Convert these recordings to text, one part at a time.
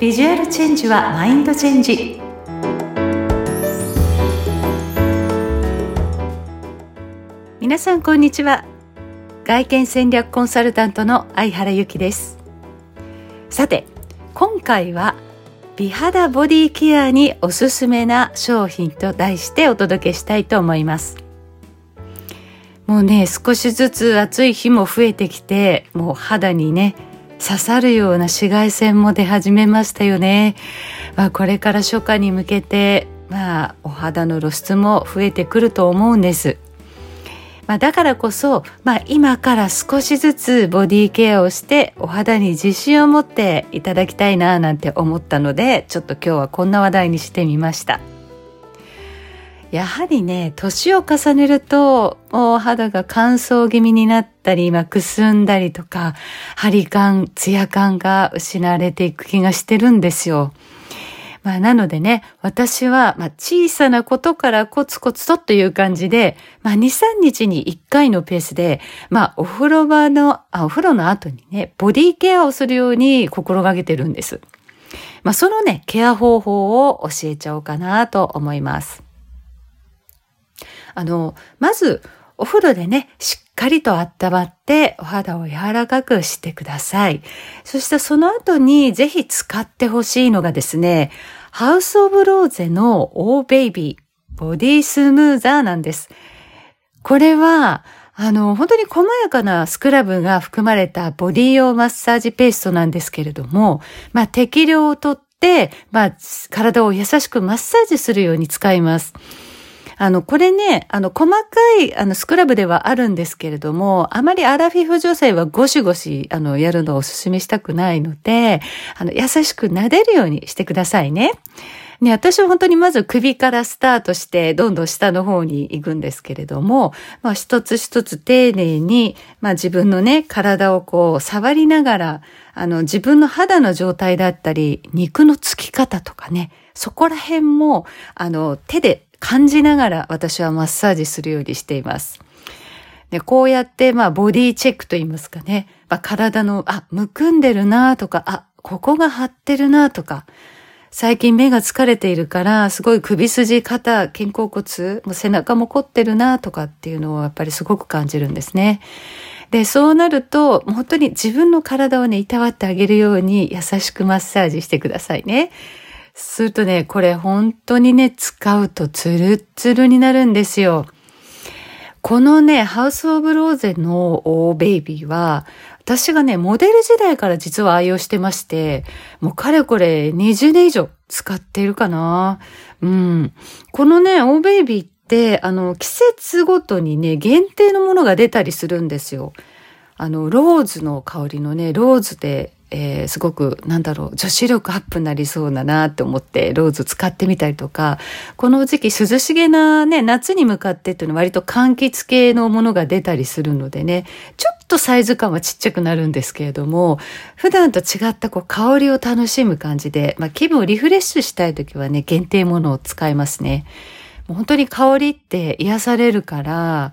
ビジュアルチェンジはマインドチェンジ。皆さんこんにちは。外見戦略コンサルタントの相原由紀です。さて今回は美肌ボディケアにおすすめな商品と題してお届けしたいと思います。もうね少しずつ暑い日も増えてきてもう肌にね刺さるような紫外線も出始めましたよね、まあ、これから初夏に向けてまあお肌の露出も増えてくると思うんです。まあ、だからこそ、まあ、今から少しずつボディケアをしてお肌に自信を持っていただきたいななんて思ったのでちょっと今日はこんな話題にしてみました。やはりね年を重ねるとお肌が乾燥気味になったり、ま、くすんだりとか張り感ツヤ感が失われていく気がしてるんですよまあ、なのでね、私は、まあ、小さなことからコツコツとという感じで、まあ、2、3日に1回のペースで、まあ、お風呂場の、あ、お風呂の後にね、ボディケアをするように心がけてるんです。まあ、そのね、ケア方法を教えちゃおうかなと思います。あの、まず、お風呂でね、しっかりと温まってお肌を柔らかくしてください。そしてその後にぜひ使ってほしいのがですね、ハウスオブローゼのオーベイビーボディスムーザーなんです。これは、あの、本当に細やかなスクラブが含まれたボディ用マッサージペーストなんですけれども、まあ適量をとって、まあ体を優しくマッサージするように使います。あの、これね、あの、細かい、あの、スクラブではあるんですけれども、あまりアラフィフ女性はゴシゴシ、あの、やるのをお勧めしたくないので、あの、優しく撫でるようにしてくださいね。ね、私は本当にまず首からスタートして、どんどん下の方に行くんですけれども、まあ一つ一つ丁寧に、まあ自分のね、体をこう触りながら、あの自分の肌の状態だったり、肉のつき方とかね、そこら辺も、あの手で感じながら私はマッサージするようにしています。で、こうやって、まあ、ボディチェックと言いますかね。まあ、体の、あ、むくんでるなとか、あ、ここが張ってるなとか、最近目が疲れているから、すごい首筋、肩、肩甲骨、も背中も凝ってるなとかっていうのをやっぱりすごく感じるんですね。で、そうなると、本当に自分の体をね、いたわってあげるように優しくマッサージしてくださいね。するとね、これ本当にね、使うとツルッツルになるんですよ。このね、ハウスオブローゼのオーベイビーは、私がね、モデル時代から実は愛用してまして、もうかれこれ20年以上使っているかな。うん。このね、オーベイビーって、あの、季節ごとにね、限定のものが出たりするんですよ。あの、ローズの香りのね、ローズでえー、すごくなんだろう女子力アップになりそうだなって思ってローズ使ってみたりとかこの時期涼しげなね夏に向かってっていうのは割と柑橘系のものが出たりするのでねちょっとサイズ感はちっちゃくなるんですけれども普段と違ったこう香りを楽しむ感じで、まあ、気分をリフレッシュしたい時はね限定ものを使いますね。もう本当に香りって癒されるから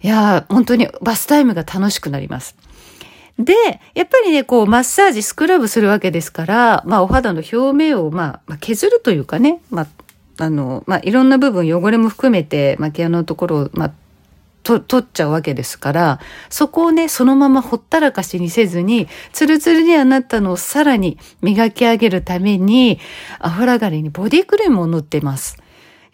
いや本当にバスタイムが楽しくなります。で、やっぱりね、こう、マッサージ、スクラブするわけですから、まあ、お肌の表面を、まあ、削るというかね、まあ、あの、まあ、いろんな部分、汚れも含めて、まあ、毛穴のところを、まあ、と、取っちゃうわけですから、そこをね、そのままほったらかしにせずに、ツルツルにはなったのをさらに磨き上げるために、アフラガリにボディクリームを塗ってます。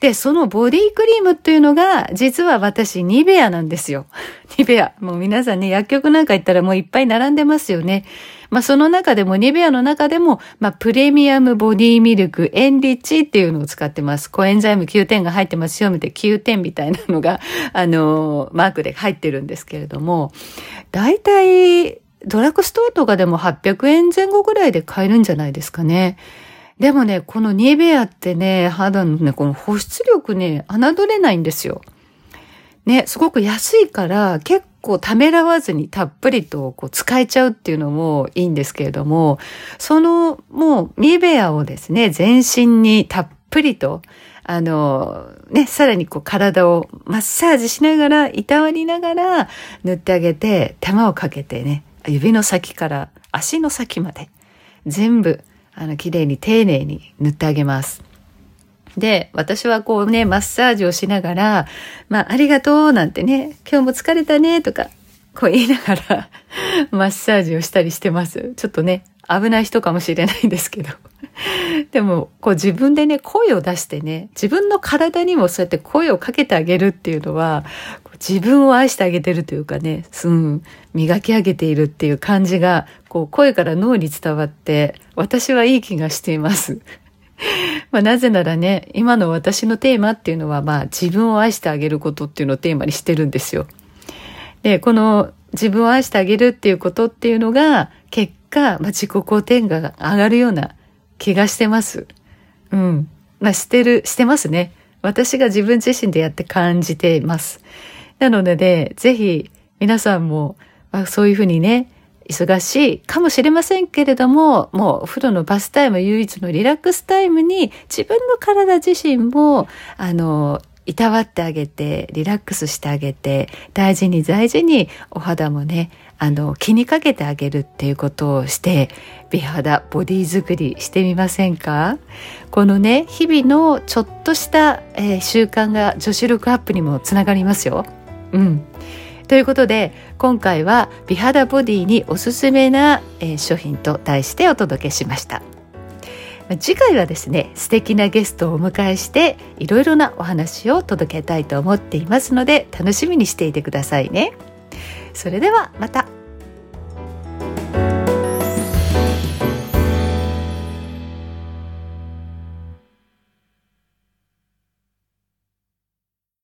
で、そのボディクリームっていうのが、実は私、ニベアなんですよ。ニベア。もう皆さんね、薬局なんか行ったらもういっぱい並んでますよね。まあその中でも、ニベアの中でも、まあプレミアムボディミルクエンリッチっていうのを使ってます。コエンザイム9点が入ってますよ、みたいな9点みたいなのが、あのマークで入ってるんですけれども、大体、ドラッグストアとかでも800円前後ぐらいで買えるんじゃないですかね。でもね、このニベアってね、肌のね、この保湿力ね、侮れないんですよ。ね、すごく安いから結構ためらわずにたっぷりとこう使えちゃうっていうのもいいんですけれども、そのもうニベアをですね、全身にたっぷりと、あの、ね、さらにこう体をマッサージしながら、いたわりながら塗ってあげて、手間をかけてね、指の先から足の先まで全部あの綺麗に丁寧に塗ってあげますで、私はこうね、マッサージをしながら、まあ、ありがとうなんてね、今日も疲れたねとか、こう言いながら マッサージをしたりしてます。ちょっとね、危ない人かもしれないんですけど。でも、こう自分でね、声を出してね、自分の体にもそうやって声をかけてあげるっていうのは、自分を愛してあげてるというかね、うん、磨き上げているっていう感じが、こう声から脳に伝わって、私はいい気がしています。まあ、なぜならね、今の私のテーマっていうのは、まあ、自分を愛してあげることっていうのをテーマにしてるんですよ。で、この自分を愛してあげるっていうことっていうのが、結果、まあ、自己肯定感が上がるような気がしてます。うん。まあ、してる、してますね。私が自分自身でやって感じています。なので、ね、ぜひ皆さんも、まあ、そういうふうにね、忙しいかもしれませんけれども、もうお風呂のバスタイム唯一のリラックスタイムに自分の体自身も、あの、いたわってあげて、リラックスしてあげて、大事に大事にお肌もね、あの、気にかけてあげるっていうことをして、美肌、ボディ作りしてみませんか？このね、日々のちょっとした、えー、習慣が女子力アップにもつながりますよ。うん。ということで今回は美肌ボディにおすすめな、えー、商品と題してお届けしました。次回はですね素敵なゲストをお迎えしていろいろなお話を届けたいと思っていますので楽しみにしていてくださいね。それではまた。